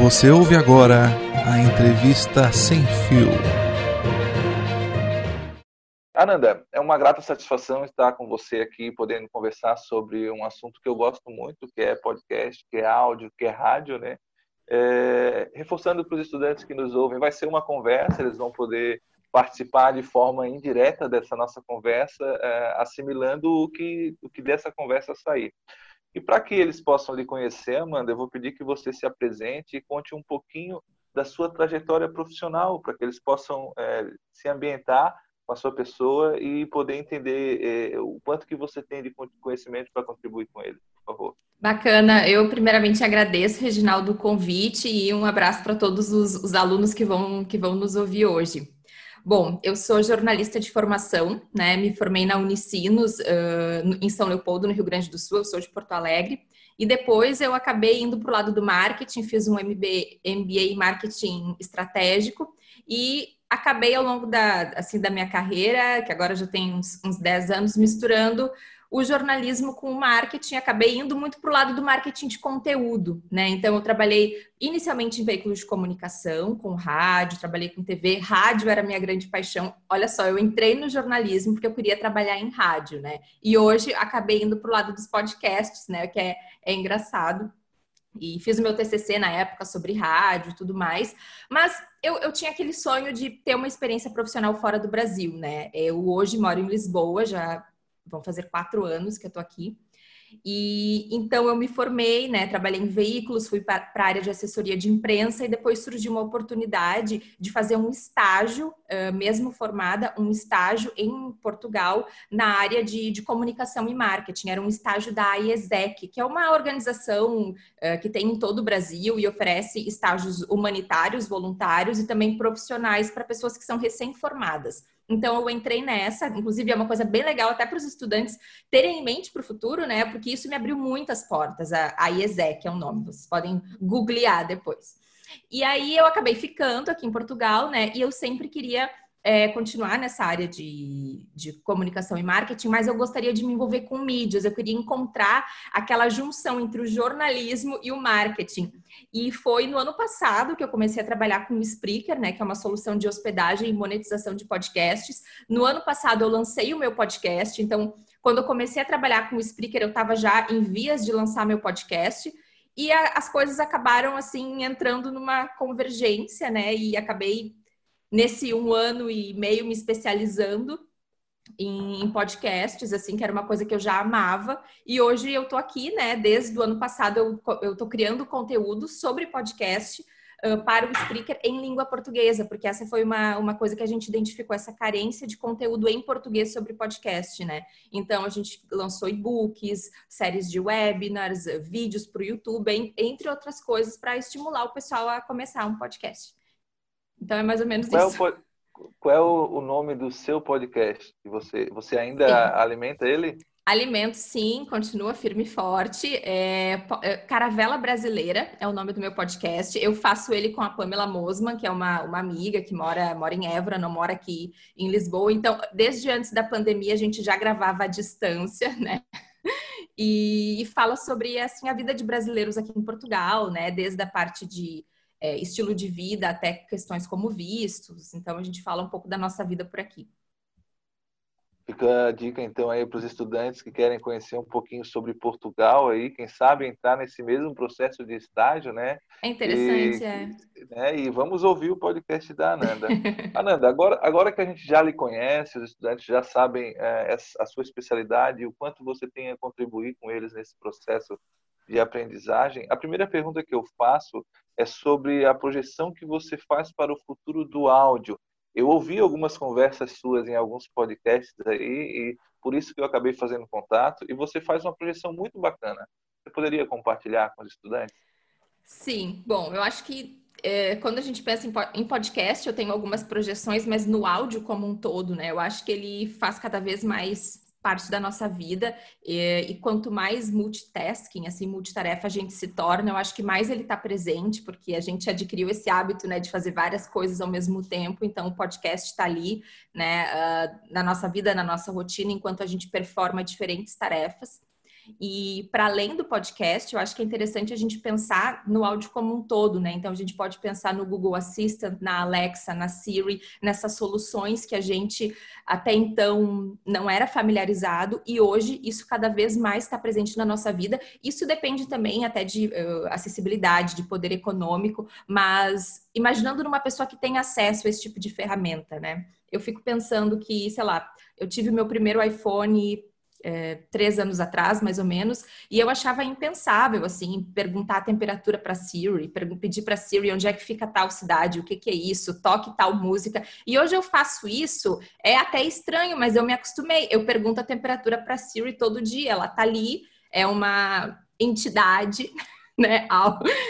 Você ouve agora a entrevista Sem Fio. Ananda, é uma grata satisfação estar com você aqui, podendo conversar sobre um assunto que eu gosto muito, que é podcast, que é áudio, que é rádio, né? É, reforçando para os estudantes que nos ouvem, vai ser uma conversa, eles vão poder participar de forma indireta dessa nossa conversa, é, assimilando o que, o que dessa conversa sair. E para que eles possam lhe conhecer, Amanda, eu vou pedir que você se apresente e conte um pouquinho da sua trajetória profissional, para que eles possam é, se ambientar com a sua pessoa e poder entender é, o quanto que você tem de conhecimento para contribuir com eles, por favor. Bacana. Eu primeiramente agradeço, Reginaldo, o convite e um abraço para todos os, os alunos que vão, que vão nos ouvir hoje. Bom, eu sou jornalista de formação, né? Me formei na Unicinos, uh, em São Leopoldo, no Rio Grande do Sul. Eu sou de Porto Alegre. E depois eu acabei indo para o lado do marketing, fiz um MBA, MBA em marketing estratégico e acabei ao longo da, assim, da minha carreira, que agora já tem uns, uns 10 anos, misturando o jornalismo com o marketing, acabei indo muito para o lado do marketing de conteúdo, né? Então, eu trabalhei inicialmente em veículos de comunicação, com rádio, trabalhei com TV, rádio era minha grande paixão. Olha só, eu entrei no jornalismo porque eu queria trabalhar em rádio, né? E hoje acabei indo para o lado dos podcasts, né? Que é, é engraçado. E fiz o meu TCC na época sobre rádio e tudo mais, mas eu, eu tinha aquele sonho de ter uma experiência profissional fora do Brasil, né? Eu hoje moro em Lisboa, já vão fazer quatro anos que eu tô aqui. E então eu me formei, né? Trabalhei em veículos, fui para a área de assessoria de imprensa e depois surgiu uma oportunidade de fazer um estágio, uh, mesmo formada, um estágio em Portugal na área de, de, comunicação e marketing. Era um estágio da IESEC, que é uma organização uh, que tem em todo o Brasil e oferece estágios humanitários, voluntários e também profissionais para pessoas que são recém-formadas. Então eu entrei nessa, inclusive é uma coisa bem legal até para os estudantes terem em mente para o futuro, né? Porque isso me abriu muitas portas. A, a IESEC é o nome, vocês podem googlear depois. E aí eu acabei ficando aqui em Portugal, né? E eu sempre queria é, continuar nessa área de, de comunicação e marketing, mas eu gostaria de me envolver com mídias, eu queria encontrar aquela junção entre o jornalismo e o marketing. E foi no ano passado que eu comecei a trabalhar com o Spreaker, né, que é uma solução de hospedagem e monetização de podcasts. No ano passado eu lancei o meu podcast, então quando eu comecei a trabalhar com o Spreaker, eu estava já em vias de lançar meu podcast. E a, as coisas acabaram assim entrando numa convergência, né? E acabei nesse um ano e meio me especializando em, podcasts, assim, que era uma coisa que eu já amava. E hoje eu tô aqui, né? Desde o ano passado eu, eu tô criando conteúdo sobre podcast uh, para o Spreaker em língua portuguesa, porque essa foi uma, uma coisa que a gente identificou, essa carência de conteúdo em português sobre podcast, né? Então a gente lançou e-books, séries de webinars, vídeos para o YouTube, entre outras coisas, para estimular o pessoal a começar um podcast. Então é mais ou menos qual isso. É o, qual é o, nome do seu podcast? Você, você ainda sim. alimenta ele? Alimento, sim, continua firme e forte. É, é, Caravela Brasileira é o nome do meu podcast. Eu faço ele com a Pamela Mosman, que é uma, uma amiga que mora, mora em Évora, não mora aqui em Lisboa. Então, desde antes da pandemia, a gente já gravava à distância, né? E, e fala sobre assim, a vida de brasileiros aqui em Portugal, né? Desde a parte de é, estilo de vida até questões como vistos. Então, a gente fala um pouco da nossa vida por aqui. Fica a dica então aí para os estudantes que querem conhecer um pouquinho sobre Portugal aí, quem sabe entrar nesse mesmo processo de estágio, né? É interessante, e, é. Né? E vamos ouvir o podcast da Ananda. Ananda, agora, agora que a gente já lhe conhece, os estudantes já sabem é, a sua especialidade e o quanto você tem a contribuir com eles nesse processo de aprendizagem, a primeira pergunta que eu faço é sobre a projeção que você faz para o futuro do áudio. Eu ouvi algumas conversas suas em alguns podcasts aí e por isso que eu acabei fazendo contato e você faz uma projeção muito bacana. Você poderia compartilhar com os estudantes? Sim, bom, eu acho que é, quando a gente pensa em podcast, eu tenho algumas projeções, mas no áudio como um todo, né? Eu acho que ele faz cada vez mais parte da nossa vida e, e, quanto mais multitasking, assim, multitarefa a gente se torna, eu acho que mais ele está presente, porque a gente adquiriu esse hábito, né, de fazer várias coisas ao mesmo tempo, então o podcast está ali, né, uh, na nossa vida, na nossa rotina, enquanto a gente performa diferentes tarefas. E para além do podcast, eu acho que é interessante a gente pensar no áudio como um todo, né? Então a gente pode pensar no Google Assistant, na Alexa, na Siri, nessas soluções que a gente até então não era familiarizado e hoje isso cada vez mais está presente na nossa vida. Isso depende também até de uh, acessibilidade, de poder econômico, mas imaginando numa pessoa que tem acesso a esse tipo de ferramenta, né? Eu fico pensando que, sei lá, eu tive meu primeiro iPhone é, três anos atrás, mais ou menos, e eu achava impensável, assim, perguntar a temperatura para Siri, pedir para Siri onde é que fica tal cidade, o que, que é isso, toque tal música. E hoje eu faço isso, é até estranho, mas eu me acostumei. Eu pergunto a temperatura para Siri todo dia, ela tá ali, é uma entidade. Né,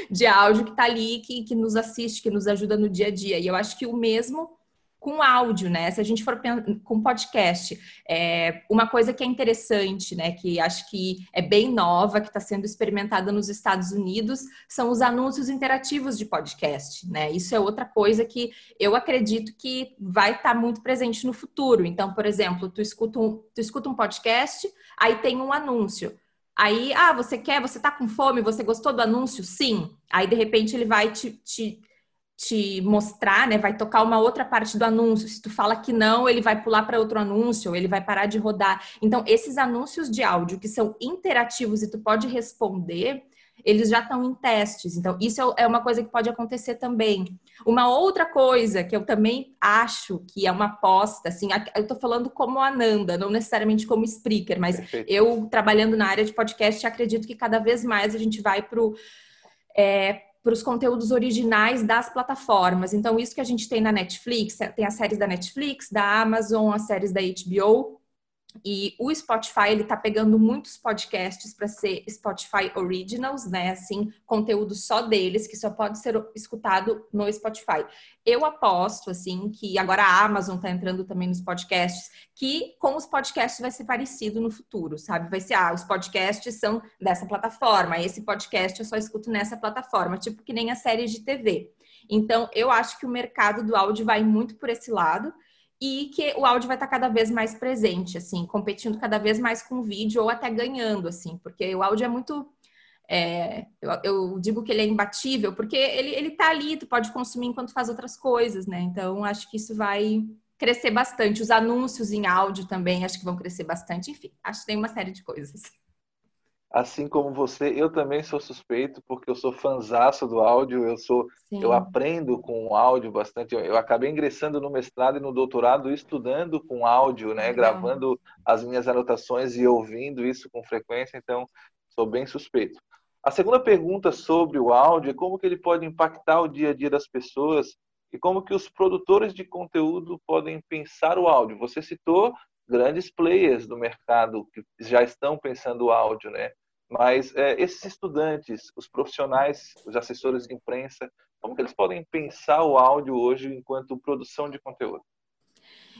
de áudio que está ali, que, que nos assiste, que nos ajuda no dia a dia. E eu acho que o mesmo com áudio, né? Se a gente for com podcast, é uma coisa que é interessante, né? Que acho que é bem nova, que está sendo experimentada nos Estados Unidos, são os anúncios interativos de podcast, né? Isso é outra coisa que eu acredito que vai estar tá muito presente no futuro. Então, por exemplo, tu escuta um, tu escuta um podcast, aí tem um anúncio. Aí, ah, você quer, você tá com fome, você gostou do anúncio? Sim. Aí, de repente, ele vai te, te te mostrar, né? Vai tocar uma outra parte do anúncio. Se tu fala que não, ele vai pular para outro anúncio, ou ele vai parar de rodar. Então, esses anúncios de áudio que são interativos e tu pode responder, eles já estão em testes. Então, isso é, é uma coisa que pode acontecer também. Uma outra coisa que eu também acho que é uma aposta, assim, eu estou falando como Ananda, não necessariamente como speaker, mas Perfeito. eu trabalhando na área de podcast, acredito que cada vez mais a gente vai para o é, para os conteúdos originais das plataformas. Então, isso que a gente tem na Netflix, tem as séries da Netflix, da Amazon, as séries da HBO, e o Spotify, ele tá pegando muitos podcasts para ser Spotify Originals, né? Assim, conteúdo só deles, que só pode ser escutado no Spotify. Eu aposto, assim, que agora a Amazon tá entrando também nos podcasts, que com os podcasts vai ser parecido no futuro, sabe? Vai ser, ah, os podcasts são dessa plataforma, esse podcast eu só escuto nessa plataforma, tipo que nem a série de TV. Então, eu acho que o mercado do áudio vai muito por esse lado e que o áudio vai estar cada vez mais presente, assim, competindo cada vez mais com o vídeo ou até ganhando, assim, porque o áudio é muito. É, eu, eu, digo que ele é imbatível, porque ele, ele tá ali, tu pode consumir enquanto faz outras coisas, né? Então, acho que isso vai crescer bastante. Os anúncios em áudio também acho que vão crescer bastante. Enfim, acho que tem uma série de coisas. Assim como você, eu também sou suspeito, porque eu sou fanzaço do áudio, eu sou, Sim. eu aprendo com o áudio bastante. Eu, eu, acabei ingressando no mestrado e no doutorado estudando com áudio, né? Gravando as minhas anotações e ouvindo isso com frequência, então sou bem suspeito. A segunda pergunta sobre o áudio é como que ele pode impactar o dia a dia das pessoas e como que os produtores de conteúdo podem pensar o áudio. Você citou grandes players do mercado que já estão pensando o áudio, né? Mas é, esses estudantes, os profissionais, os assessores de imprensa, como que eles podem pensar o áudio hoje enquanto produção de conteúdo?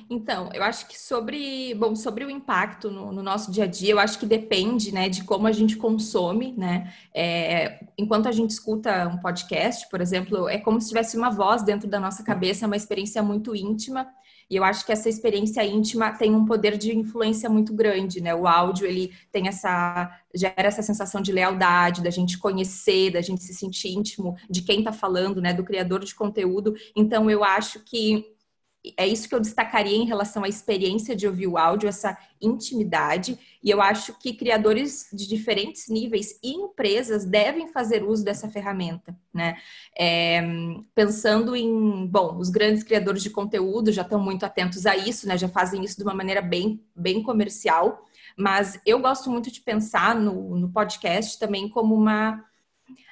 Então, eu acho que sobre, bom, sobre o impacto no, no, nosso dia a dia, eu acho que depende, né, de como a gente consome, né. É, enquanto a gente escuta um podcast, por exemplo, é como se tivesse uma voz dentro da nossa cabeça, uma experiência muito íntima. E eu acho que essa experiência íntima tem um poder de influência muito grande, né? O áudio, ele tem essa gera essa sensação de lealdade, da gente conhecer, da gente se sentir íntimo de quem está falando, né, do criador de conteúdo. Então eu acho que é isso que eu destacaria em relação à experiência de ouvir o áudio, essa intimidade. E eu acho que criadores de diferentes níveis e empresas devem fazer uso dessa ferramenta, né? É, pensando em, bom, os grandes criadores de conteúdo já estão muito atentos a isso, né? Já fazem isso de uma maneira bem, bem comercial. Mas eu gosto muito de pensar no, no podcast também como uma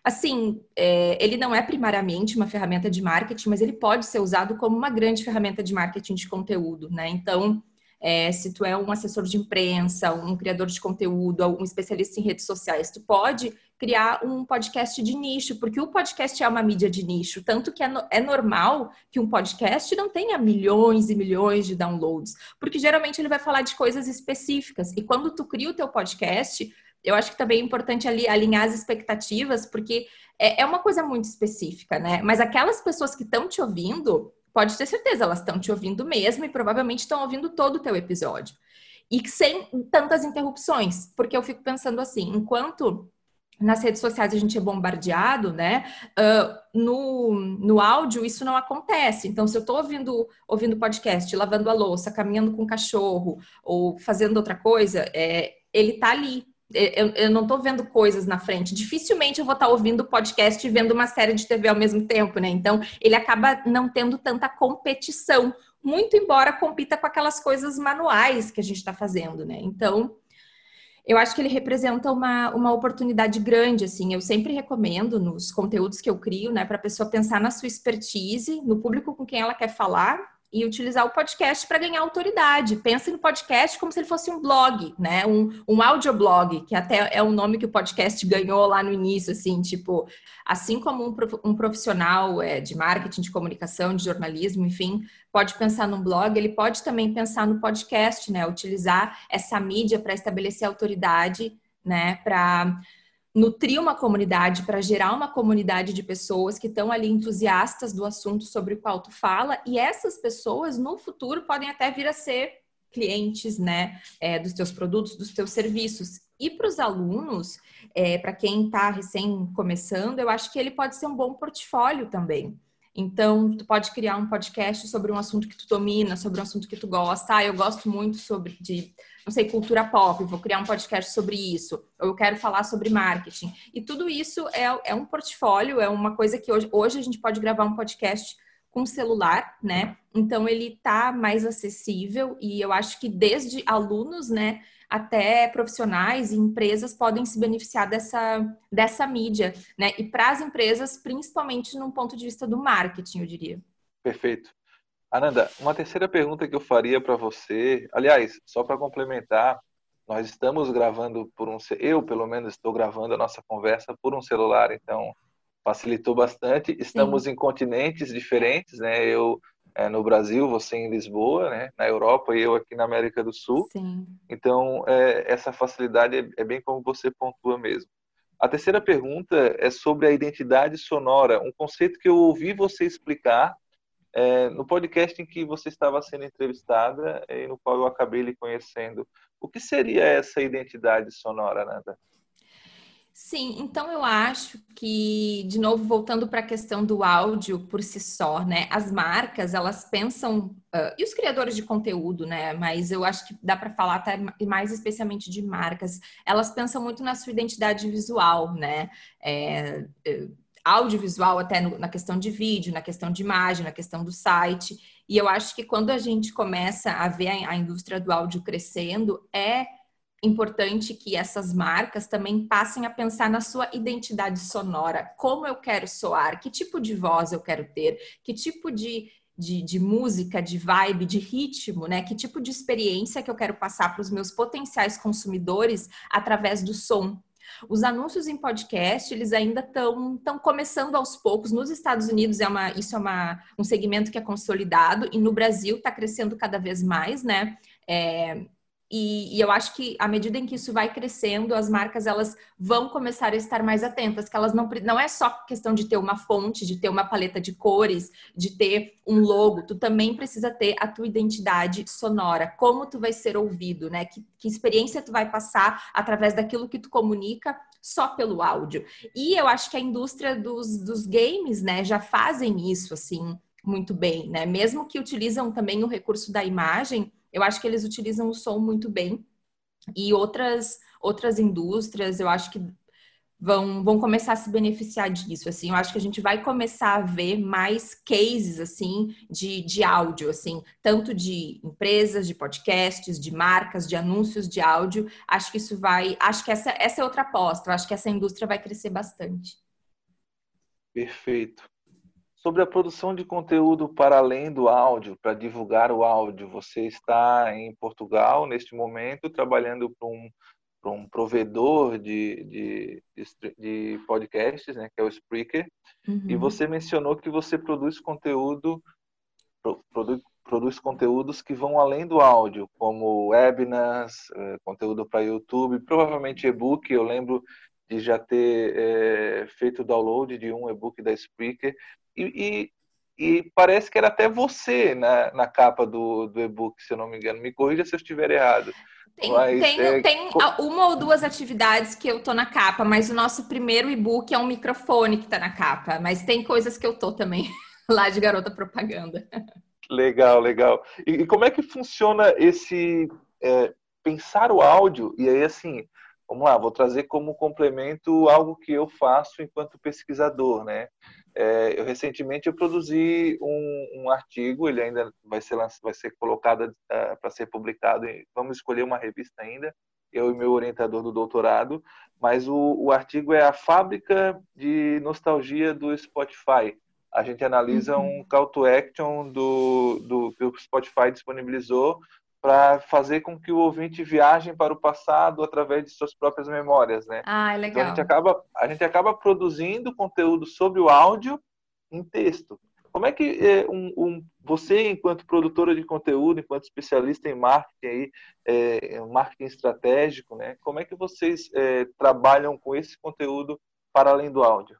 Assim, é, ele não é primariamente uma ferramenta de marketing, mas ele pode ser usado como uma grande ferramenta de marketing de conteúdo, né? Então, é, se tu é um assessor de imprensa, um criador de conteúdo, um especialista em redes sociais, tu pode criar um podcast de nicho, porque o podcast é uma mídia de nicho, tanto que é, no, é normal que um podcast não tenha milhões e milhões de downloads, porque geralmente ele vai falar de coisas específicas, e quando tu cria o teu podcast, eu acho que também é importante ali alinhar as expectativas, porque é, é uma coisa muito específica, né? Mas aquelas pessoas que estão te ouvindo, pode ter certeza, elas estão te ouvindo mesmo e provavelmente estão ouvindo todo o teu episódio. e sem tantas interrupções, porque eu fico pensando assim, enquanto nas redes sociais a gente é bombardeado, né? Uh, no, no áudio isso não acontece. Então, se eu estou ouvindo, ouvindo podcast, lavando a louça, caminhando com o cachorro ou fazendo outra coisa, é, ele está ali. Eu, eu não estou vendo coisas na frente. Dificilmente eu vou estar tá ouvindo podcast e vendo uma série de TV ao mesmo tempo, né? Então, ele acaba não tendo tanta competição, muito embora compita com aquelas coisas manuais que a gente está fazendo, né? Então, eu acho que ele representa uma, uma oportunidade grande, assim. Eu sempre recomendo nos conteúdos que eu crio, né, para a pessoa pensar na sua expertise, no público com quem ela quer falar e utilizar o podcast para ganhar autoridade. Pense no podcast como se ele fosse um blog, né? Um, um audioblog, que até é o nome que o podcast ganhou lá no início, assim, tipo, assim como um, um profissional é, de marketing, de comunicação, de jornalismo, enfim, pode pensar num blog, ele pode também pensar no podcast, né? Utilizar essa mídia para estabelecer autoridade, né? Para nutrir uma comunidade, para gerar uma comunidade de pessoas que estão ali entusiastas do assunto sobre o qual tu fala, e essas pessoas no futuro podem até vir a ser clientes, né, é, dos teus produtos, dos teus serviços. E para os alunos, é, para quem está recém começando, eu acho que ele pode ser um bom portfólio também. Então, tu pode criar um podcast sobre um assunto que tu domina, sobre um assunto que tu gosta. Ah, eu gosto muito sobre de, não sei, cultura pop, vou criar um podcast sobre isso. Ou eu quero falar sobre marketing. E tudo isso é, é um portfólio, é uma coisa que hoje, hoje a gente pode gravar um podcast com celular, né? Então ele tá mais acessível e eu acho que desde alunos, né, até profissionais e empresas podem se beneficiar dessa, dessa mídia, né? E para as empresas, principalmente num ponto de vista do marketing, eu diria. Perfeito. Ananda, uma terceira pergunta que eu faria para você, aliás, só para complementar, nós estamos gravando por um, eu pelo menos estou gravando a nossa conversa por um celular, então facilitou bastante. Estamos Sim. em continentes diferentes, né? Eu é, no Brasil, você em Lisboa, né? na Europa e eu aqui na América do Sul. Sim. Então, é, essa facilidade é, é, bem como você pontua mesmo. A terceira pergunta é sobre a identidade sonora, um conceito que eu ouvi você explicar é, no podcast em que você estava sendo entrevistada e no qual eu acabei lhe conhecendo. O que seria essa identidade sonora, Nanda? Sim, então eu acho que, de novo, voltando para a questão do áudio por si só, né? As marcas, elas pensam, uh, e os criadores de conteúdo, né? Mas eu acho que dá para falar até mais especialmente de marcas, elas pensam muito na sua identidade visual, né? É, é, audiovisual até no, na questão de vídeo, na questão de imagem, na questão do site. E eu acho que quando a gente começa a ver a, a indústria do áudio crescendo, é importante que essas marcas também passem a pensar na sua identidade sonora, como eu quero soar, que tipo de voz eu quero ter, que tipo de, de, de música, de vibe, de ritmo, né? Que tipo de experiência que eu quero passar para os meus potenciais consumidores através do som. Os anúncios em podcast, eles ainda estão começando aos poucos. Nos Estados Unidos, é uma, isso é uma, um segmento que é consolidado, e no Brasil está crescendo cada vez mais, né? É, e, e, eu acho que à medida em que isso vai crescendo, as marcas elas vão começar a estar mais atentas, que elas não não é só questão de ter uma fonte, de ter uma paleta de cores, de ter um logo, tu também precisa ter a tua identidade sonora, como tu vai ser ouvido, né? Que, que experiência tu vai passar através daquilo que tu comunica só pelo áudio. E eu acho que a indústria dos, dos games, né, já fazem isso assim muito bem, né? Mesmo que utilizam também o recurso da imagem eu acho que eles utilizam o som muito bem. E outras, outras indústrias, eu acho que vão, vão começar a se beneficiar disso, assim, eu acho que a gente vai começar a ver mais cases, assim, de, de áudio, assim, tanto de empresas, de podcasts, de marcas, de anúncios de áudio, acho que isso vai, acho que essa, essa é outra aposta, eu acho que essa indústria vai crescer bastante. Perfeito. Sobre a produção de conteúdo para além do áudio, para divulgar o áudio, você está em Portugal neste momento trabalhando para um, um provedor de, de, de, de podcasts, né, que é o Spreaker, uhum. e você mencionou que você produz conteúdo, produz, produz conteúdos que vão além do áudio, como webinars, eh, conteúdo para YouTube, provavelmente e-book. Eu lembro de já ter é, feito o download de um e-book da Spreaker. E, e, e parece que era até você na, na capa do, do e-book, se eu não me engano. Me corrija se eu estiver errado. Tem, tem, é... tem, uma ou duas atividades que eu tô na capa, mas o nosso primeiro e-book é um microfone que tá na capa. Mas tem coisas que eu tô também lá de garota propaganda. Legal, legal. E, e como é que funciona esse é, pensar o áudio? E aí, assim, vamos lá, vou trazer como complemento algo que eu faço enquanto pesquisador, né? É, eu recentemente eu produzi um, um, artigo, ele ainda vai ser vai ser colocado uh, para ser publicado. Vamos escolher uma revista ainda, eu e meu orientador do doutorado. Mas o, o artigo é a fábrica de nostalgia do Spotify. A gente analisa uhum. um call to action do, do que o Spotify disponibilizou para fazer com que o ouvinte viaje para o passado através de suas próprias memórias, né? Ah, é legal. Então a gente acaba a gente acaba produzindo conteúdo sobre o áudio em texto. Como é que é, um, um, você, enquanto produtora de conteúdo, enquanto especialista em marketing, aí, é, marketing estratégico, né? Como é que vocês é, trabalham com esse conteúdo para além do áudio?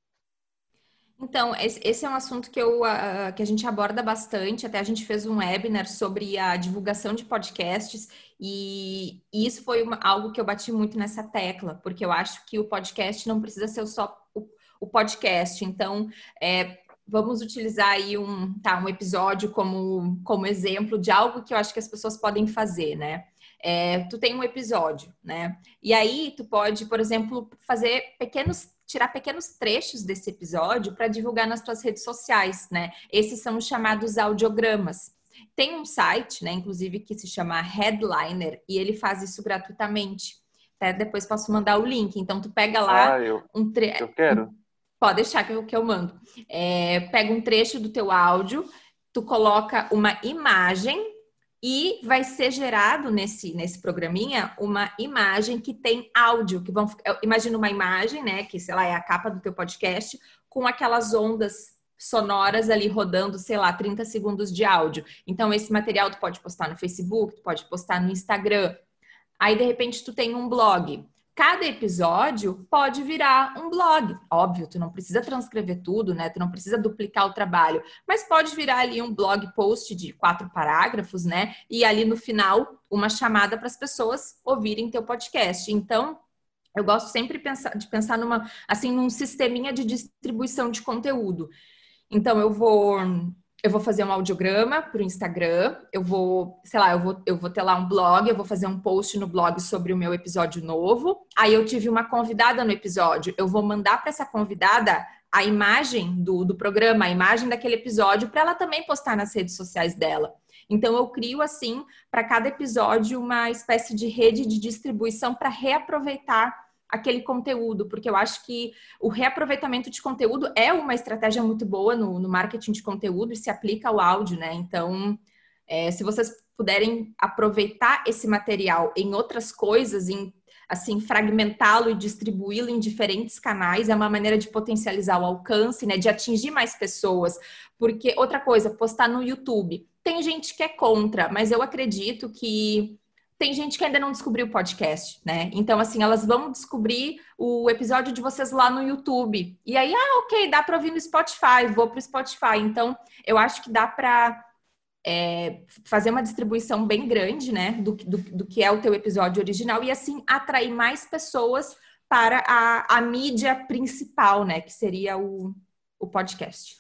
Então, esse é um assunto que, eu, uh, que a gente aborda bastante. Até a gente fez um webinar sobre a divulgação de podcasts, e, isso foi uma, algo que eu bati muito nessa tecla, porque eu acho que o podcast não precisa ser só o, o podcast. Então, é, vamos utilizar aí um, tá, um episódio como, como exemplo de algo que eu acho que as pessoas podem fazer, né? É, tu tem um episódio, né? E aí tu pode, por exemplo, fazer pequenos tirar pequenos trechos desse episódio para divulgar nas suas redes sociais, né? Esses são os chamados audiogramas. Tem um site, né, inclusive, que se chama Headliner e ele faz isso gratuitamente. Até depois posso mandar o link. Então, tu pega lá ah, eu, um trecho. Eu quero. Pode deixar que eu, que eu mando. É, pega um trecho do teu áudio, tu coloca uma imagem e vai ser gerado nesse, nesse programinha uma imagem que tem áudio, que vão imagina uma imagem, né, que sei lá é a capa do teu podcast com aquelas ondas sonoras ali rodando, sei lá, 30 segundos de áudio. Então esse material tu pode postar no Facebook, tu pode postar no Instagram. Aí de repente tu tem um blog cada episódio pode virar um blog. Óbvio, tu não precisa transcrever tudo, né? Tu não precisa duplicar o trabalho, mas pode virar ali um blog post de quatro parágrafos, né? E ali no final, uma chamada para as pessoas ouvirem teu podcast. Então, eu gosto sempre de pensar numa, assim, num sisteminha de distribuição de conteúdo. Então, eu vou eu vou fazer um audiograma para o Instagram, eu vou, sei lá, eu vou, eu vou ter lá um blog, eu vou fazer um post no blog sobre o meu episódio novo. Aí eu tive uma convidada no episódio, eu vou mandar para essa convidada a imagem do, do programa, a imagem daquele episódio, para ela também postar nas redes sociais dela. Então eu crio assim para cada episódio uma espécie de rede de distribuição para reaproveitar aquele conteúdo, porque eu acho que o reaproveitamento de conteúdo é uma estratégia muito boa no, no marketing de conteúdo e se aplica ao áudio, né? Então, é, se vocês puderem aproveitar esse material em outras coisas, em assim fragmentá-lo e distribuí-lo em diferentes canais é uma maneira de potencializar o alcance, né, de atingir mais pessoas. Porque outra coisa, postar no YouTube. Tem gente que é contra, mas eu acredito que tem gente que ainda não descobriu o podcast, né? Então, assim, elas vão descobrir o episódio de vocês lá no YouTube. E aí, ah, ok, dá para ouvir no Spotify, vou para o Spotify. Então, eu acho que dá para é, fazer uma distribuição bem grande, né? Do, do, do, que é o teu episódio original e, assim, atrair mais pessoas para a, a mídia principal, né? Que seria o, o podcast.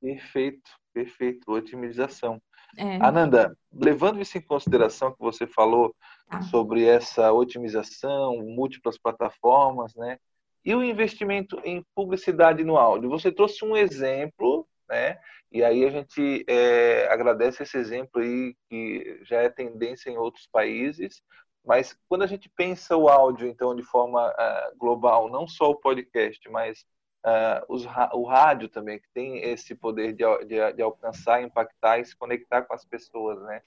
Perfeito, perfeito. Otimização. É. Ananda, levando isso em consideração que você falou ah. sobre essa otimização, múltiplas plataformas, né? E o investimento em publicidade no áudio. Você trouxe um exemplo, né? E aí a gente é, agradece esse exemplo aí, que já é tendência em outros países. Mas quando a gente pensa o áudio, então, de forma uh, global, não só o podcast, mas uh, os, o rádio também, que tem esse poder de, de, de, alcançar, impactar e se conectar com as pessoas, né?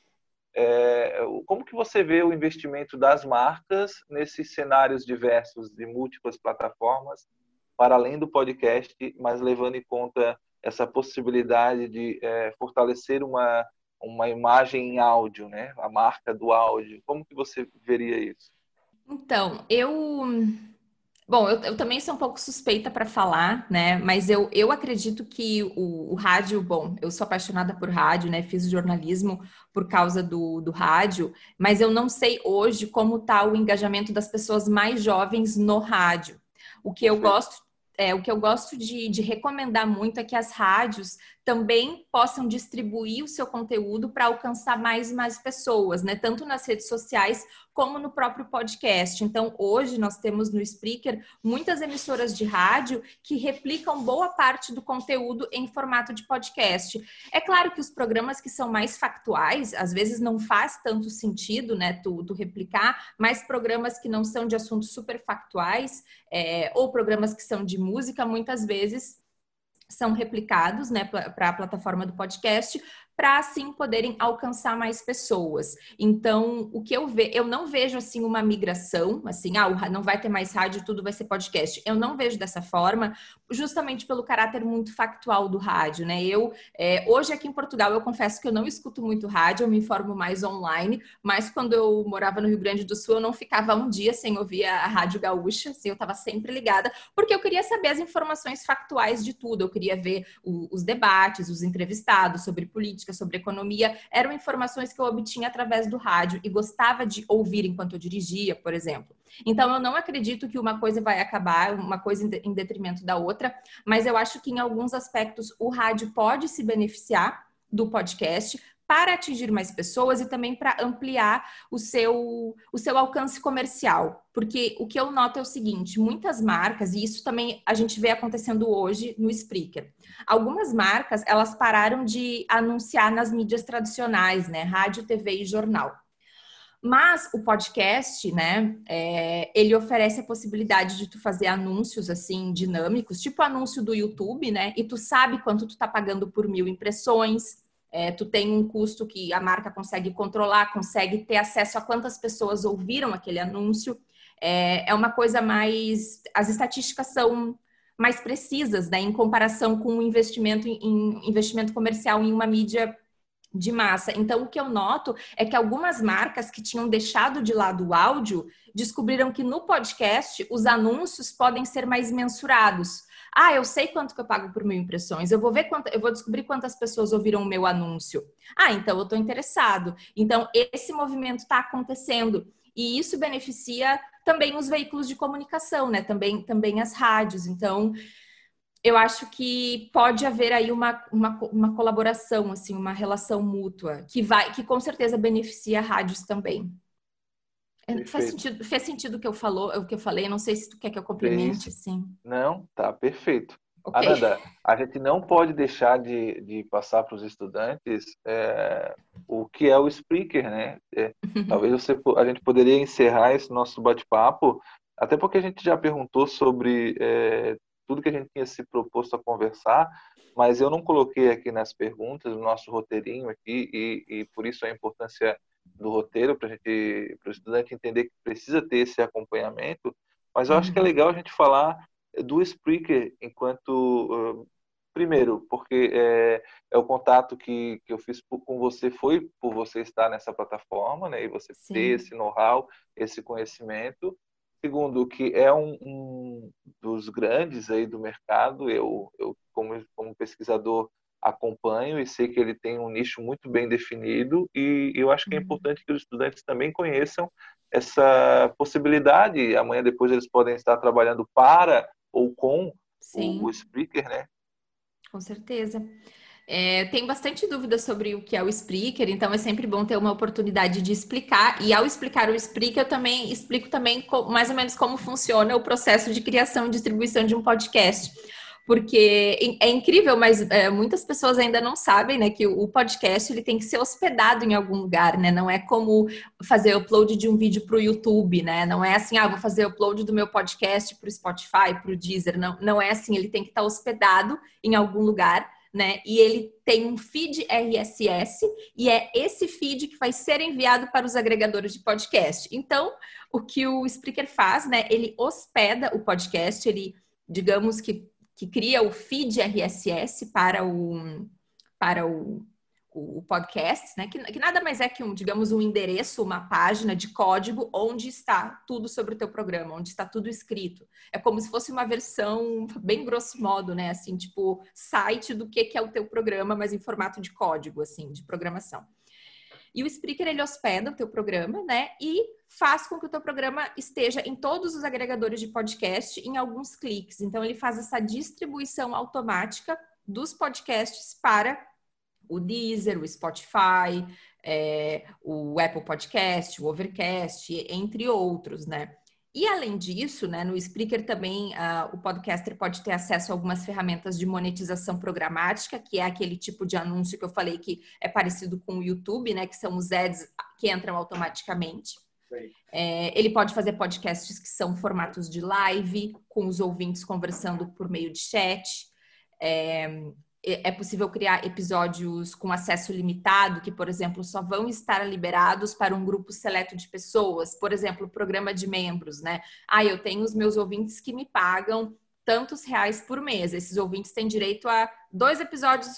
É, como que você vê o investimento das marcas nesses cenários diversos de múltiplas plataformas, para além do podcast, mas levando em conta essa possibilidade de é, fortalecer uma, uma imagem em áudio, né? A marca do áudio. Como que você veria isso? Então, eu Bom, eu, eu, também sou um pouco suspeita para falar, né? Mas eu, eu acredito que o, o, rádio, bom, eu sou apaixonada por rádio, né? Fiz jornalismo por causa do, do rádio, mas eu não sei hoje como está o engajamento das pessoas mais jovens no rádio. O que eu gosto é, o que eu gosto de, de, recomendar muito é que as rádios também possam distribuir o seu conteúdo para alcançar mais e mais pessoas, né? Tanto nas redes sociais como no próprio podcast. Então, hoje nós temos no Spreaker muitas emissoras de rádio que replicam boa parte do conteúdo em formato de podcast. É claro que os programas que são mais factuais, às vezes não faz tanto sentido, né, tu, tu replicar, mas programas que não são de assuntos super factuais, é, ou programas que são de música, muitas vezes são replicados né, para a plataforma do podcast, para assim poderem alcançar mais pessoas. Então, o que eu vejo, eu não vejo assim uma migração, assim, ah, não vai ter mais rádio, tudo vai ser podcast. Eu não vejo dessa forma, justamente pelo caráter muito factual do rádio, né? Eu é, hoje aqui em Portugal eu confesso que eu não escuto muito rádio, eu me informo mais online, mas quando eu morava no Rio Grande do Sul eu não ficava um dia sem ouvir a rádio gaúcha, assim, eu estava sempre ligada, porque eu queria saber as informações factuais de tudo, eu queria ver o, os debates, os entrevistados sobre política sobre economia, eram informações que eu obtinha através do rádio e gostava de ouvir enquanto eu dirigia, por exemplo. Então, eu não acredito que uma coisa vai acabar, uma coisa em detrimento da outra, mas eu acho que em alguns aspectos o rádio pode se beneficiar do podcast, para atingir mais pessoas e também para ampliar o seu, o seu alcance comercial. Porque o que eu noto é o seguinte: muitas marcas, e isso também a gente vê acontecendo hoje no Spreaker, algumas marcas elas pararam de anunciar nas mídias tradicionais, né? Rádio, TV e jornal. Mas o podcast, né, é, ele oferece a possibilidade de tu fazer anúncios assim dinâmicos, tipo anúncio do YouTube, né? E tu sabe quanto tu tá pagando por mil impressões, é, tu tem um custo que a marca consegue controlar, consegue ter acesso a quantas pessoas ouviram aquele anúncio. É, é uma coisa mais. As estatísticas são mais precisas, né, em comparação com o investimento em, em investimento comercial em uma mídia de massa. Então, o que eu noto é que algumas marcas que tinham deixado de lado o áudio descobriram que no podcast os anúncios podem ser mais mensurados. Ah, eu sei quanto que eu pago por mil impressões. Eu vou ver quanto, eu vou descobrir quantas pessoas ouviram o meu anúncio. Ah, então eu estou interessado. Então esse movimento está acontecendo e isso beneficia também os veículos de comunicação, né? Também, também as rádios. Então eu acho que pode haver aí uma, uma, uma colaboração, assim, uma relação mútua que vai, que com certeza beneficia rádios também. É, faz sentido, fez sentido o que eu falou, o que eu falei. Não sei se tu quer que eu complemente, sim. Não, tá perfeito. Okay. Ananda, a gente não pode deixar de, de passar para os estudantes é, o que é o speaker, né? É, talvez você, a gente poderia encerrar esse nosso bate-papo, até porque a gente já perguntou sobre é, tudo que a gente tinha se proposto a conversar, mas eu não coloquei aqui nas perguntas, no nosso roteirinho aqui, e, e por isso a importância do roteiro para o estudante entender que precisa ter esse acompanhamento. Mas eu acho que é uhum. legal a gente falar do Spreaker enquanto primeiro porque é, é, o contato que, que eu fiz com você foi por você estar nessa plataforma, né? E você Sim. ter esse know-how, esse conhecimento. Segundo, que é um, um, dos grandes aí do mercado. Eu, eu como, como pesquisador acompanho e sei que ele tem um nicho muito bem definido e eu acho que é uhum. importante que os estudantes também conheçam essa possibilidade. Amanhã depois eles podem estar trabalhando para ou com Sim. o, speaker, né? Com certeza. É, tenho bastante dúvidas sobre o que é o Spreaker, então é sempre bom ter uma oportunidade de explicar. E ao explicar o Spreaker, eu também explico também mais ou menos como funciona o processo de criação e distribuição de um podcast porque é incrível, mas é, muitas pessoas ainda não sabem, né, que o podcast ele tem que ser hospedado em algum lugar, né? Não é como fazer upload de um vídeo para o YouTube, né? Não é assim, ah, vou fazer upload do meu podcast para o Spotify, para o Deezer. Não, não é assim. Ele tem que estar hospedado em algum lugar. Né? E ele tem um feed RSS e é esse feed que vai ser enviado para os agregadores de podcast. Então, o que o Spreaker faz, né? Ele hospeda o podcast, ele, digamos que que cria o feed RSS para o, para o, o, podcast, né? Que, que, nada mais é que um, digamos, um endereço, uma página de código onde está tudo sobre o teu programa, onde está tudo escrito. É como se fosse uma versão bem grosso modo, né? Assim, tipo, site do que, que é o teu programa, mas em formato de código, assim, de programação. E o Spreaker, ele hospeda o teu programa, né? E faz com que o teu programa esteja em todos os agregadores de podcast em alguns cliques. Então, ele faz essa distribuição automática dos podcasts para o Deezer, o Spotify, é, o Apple Podcast, o Overcast, entre outros, né? E além disso, né, no Spreaker também uh, o podcaster pode ter acesso a algumas ferramentas de monetização programática, que é aquele tipo de anúncio que eu falei que é parecido com o YouTube, né, que são os ads que entram automaticamente. É, ele pode fazer podcasts que são formatos de live, com os ouvintes conversando por meio de chat. É, é possível criar episódios com acesso limitado, que, por exemplo, só vão estar liberados para um grupo seleto de pessoas. Por exemplo, programa de membros, né? Ah, eu tenho os meus ouvintes que me pagam tantos reais por mês. Esses ouvintes têm direito a dois episódios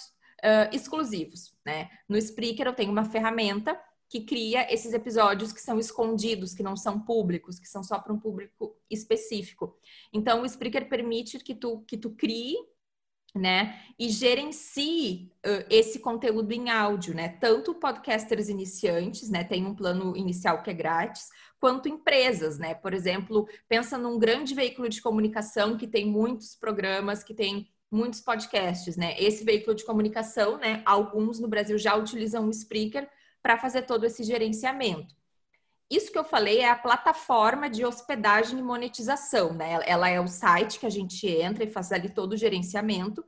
uh, exclusivos, né? No Spreaker eu tenho uma ferramenta que cria esses episódios que são escondidos, que não são públicos, que são só para um público específico. Então, o Spreaker permite que tu, que tu crie né? E gerencie uh, esse conteúdo em áudio, né? Tanto podcasters iniciantes, né? Tem um plano inicial que é grátis, quanto empresas, né? Por exemplo, pensa num grande veículo de comunicação que tem muitos programas, que tem muitos podcasts, né? Esse veículo de comunicação, né? Alguns no Brasil já utilizam o Spreaker para fazer todo esse gerenciamento. Isso que eu falei é a plataforma de hospedagem e monetização, né? Ela é o site que a gente entra e faz ali todo o gerenciamento,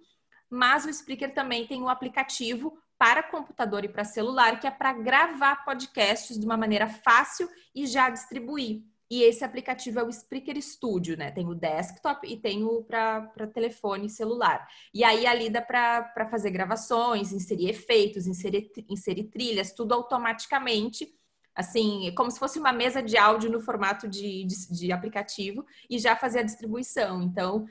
mas o Spreaker também tem um aplicativo para computador e para celular que é para gravar podcasts de uma maneira fácil e já distribuir. E esse aplicativo é o Spreaker Studio, né? Tem o desktop e tem o para telefone e celular. E aí ali dá para fazer gravações, inserir efeitos, inserir, inserir trilhas, tudo automaticamente assim, como se fosse uma mesa de áudio no formato de, de, de aplicativo e já fazer a distribuição. Então,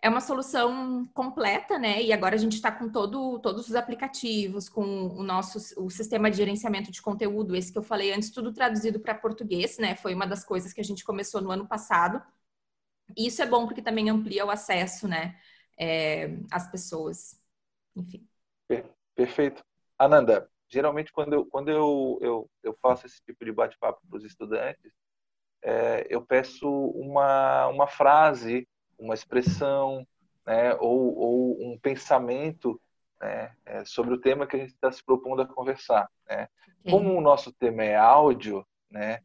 é uma solução completa, né? E agora a gente está com todo, todos os aplicativos, com o nosso o sistema de gerenciamento de conteúdo, esse que eu falei antes, tudo traduzido para português, né? Foi uma das coisas que a gente começou no ano passado. E isso é bom porque também amplia o acesso, né? É, às pessoas. Enfim. Perfeito. Ananda, geralmente quando eu, quando eu, eu, eu faço esse tipo de bate-papo para os estudantes, é, eu peço uma, uma frase, uma expressão, né, ou, ou um pensamento né, é, sobre o tema que a gente está se propondo a conversar. Né? Como o nosso tema é áudio, né,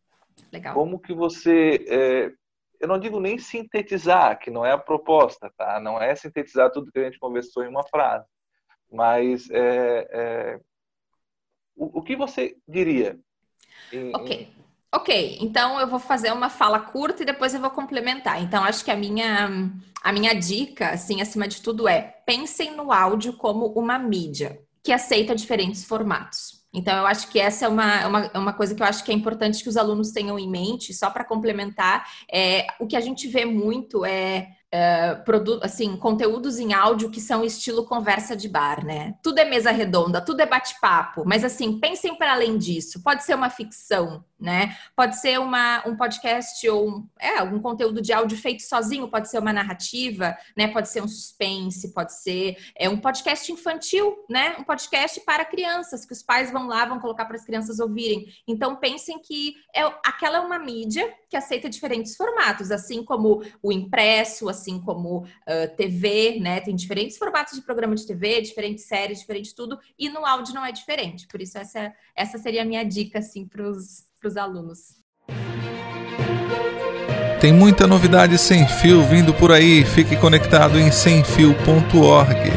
Legal. como que você... É, eu não digo nem sintetizar, que não é a proposta, tá? Não é sintetizar tudo que a gente conversou em uma frase, mas é, é o, o que você diria? Em, ok. Em... Ok, então eu vou fazer uma fala curta e depois eu vou complementar. Então, acho que a minha, a minha dica, assim, acima de tudo, é pensem no áudio como uma mídia que aceita diferentes formatos. Então, eu acho que essa é uma, uma, uma coisa que eu acho que é importante que os alunos tenham em mente, só para complementar, é, o que a gente vê muito é Uh, assim, conteúdos em áudio que são estilo conversa de bar, né? Tudo é mesa redonda, tudo é bate-papo, mas assim, pensem para além disso. Pode ser uma ficção, né? Pode ser uma, um podcast ou um, é, algum conteúdo de áudio feito sozinho, pode ser uma narrativa, né? Pode ser um suspense, pode ser é, um podcast infantil, né? Um podcast para crianças, que os pais vão lá, vão colocar para as crianças ouvirem. Então pensem que é, aquela é uma mídia que aceita diferentes formatos, assim como o impresso, assim como uh, TV, né? Tem diferentes formatos de programa de TV, diferentes séries, diferente tudo, e no áudio não é diferente. Por isso, essa, essa seria a minha dica, assim, para os alunos. Tem muita novidade sem fio vindo por aí. Fique conectado em semfio.org.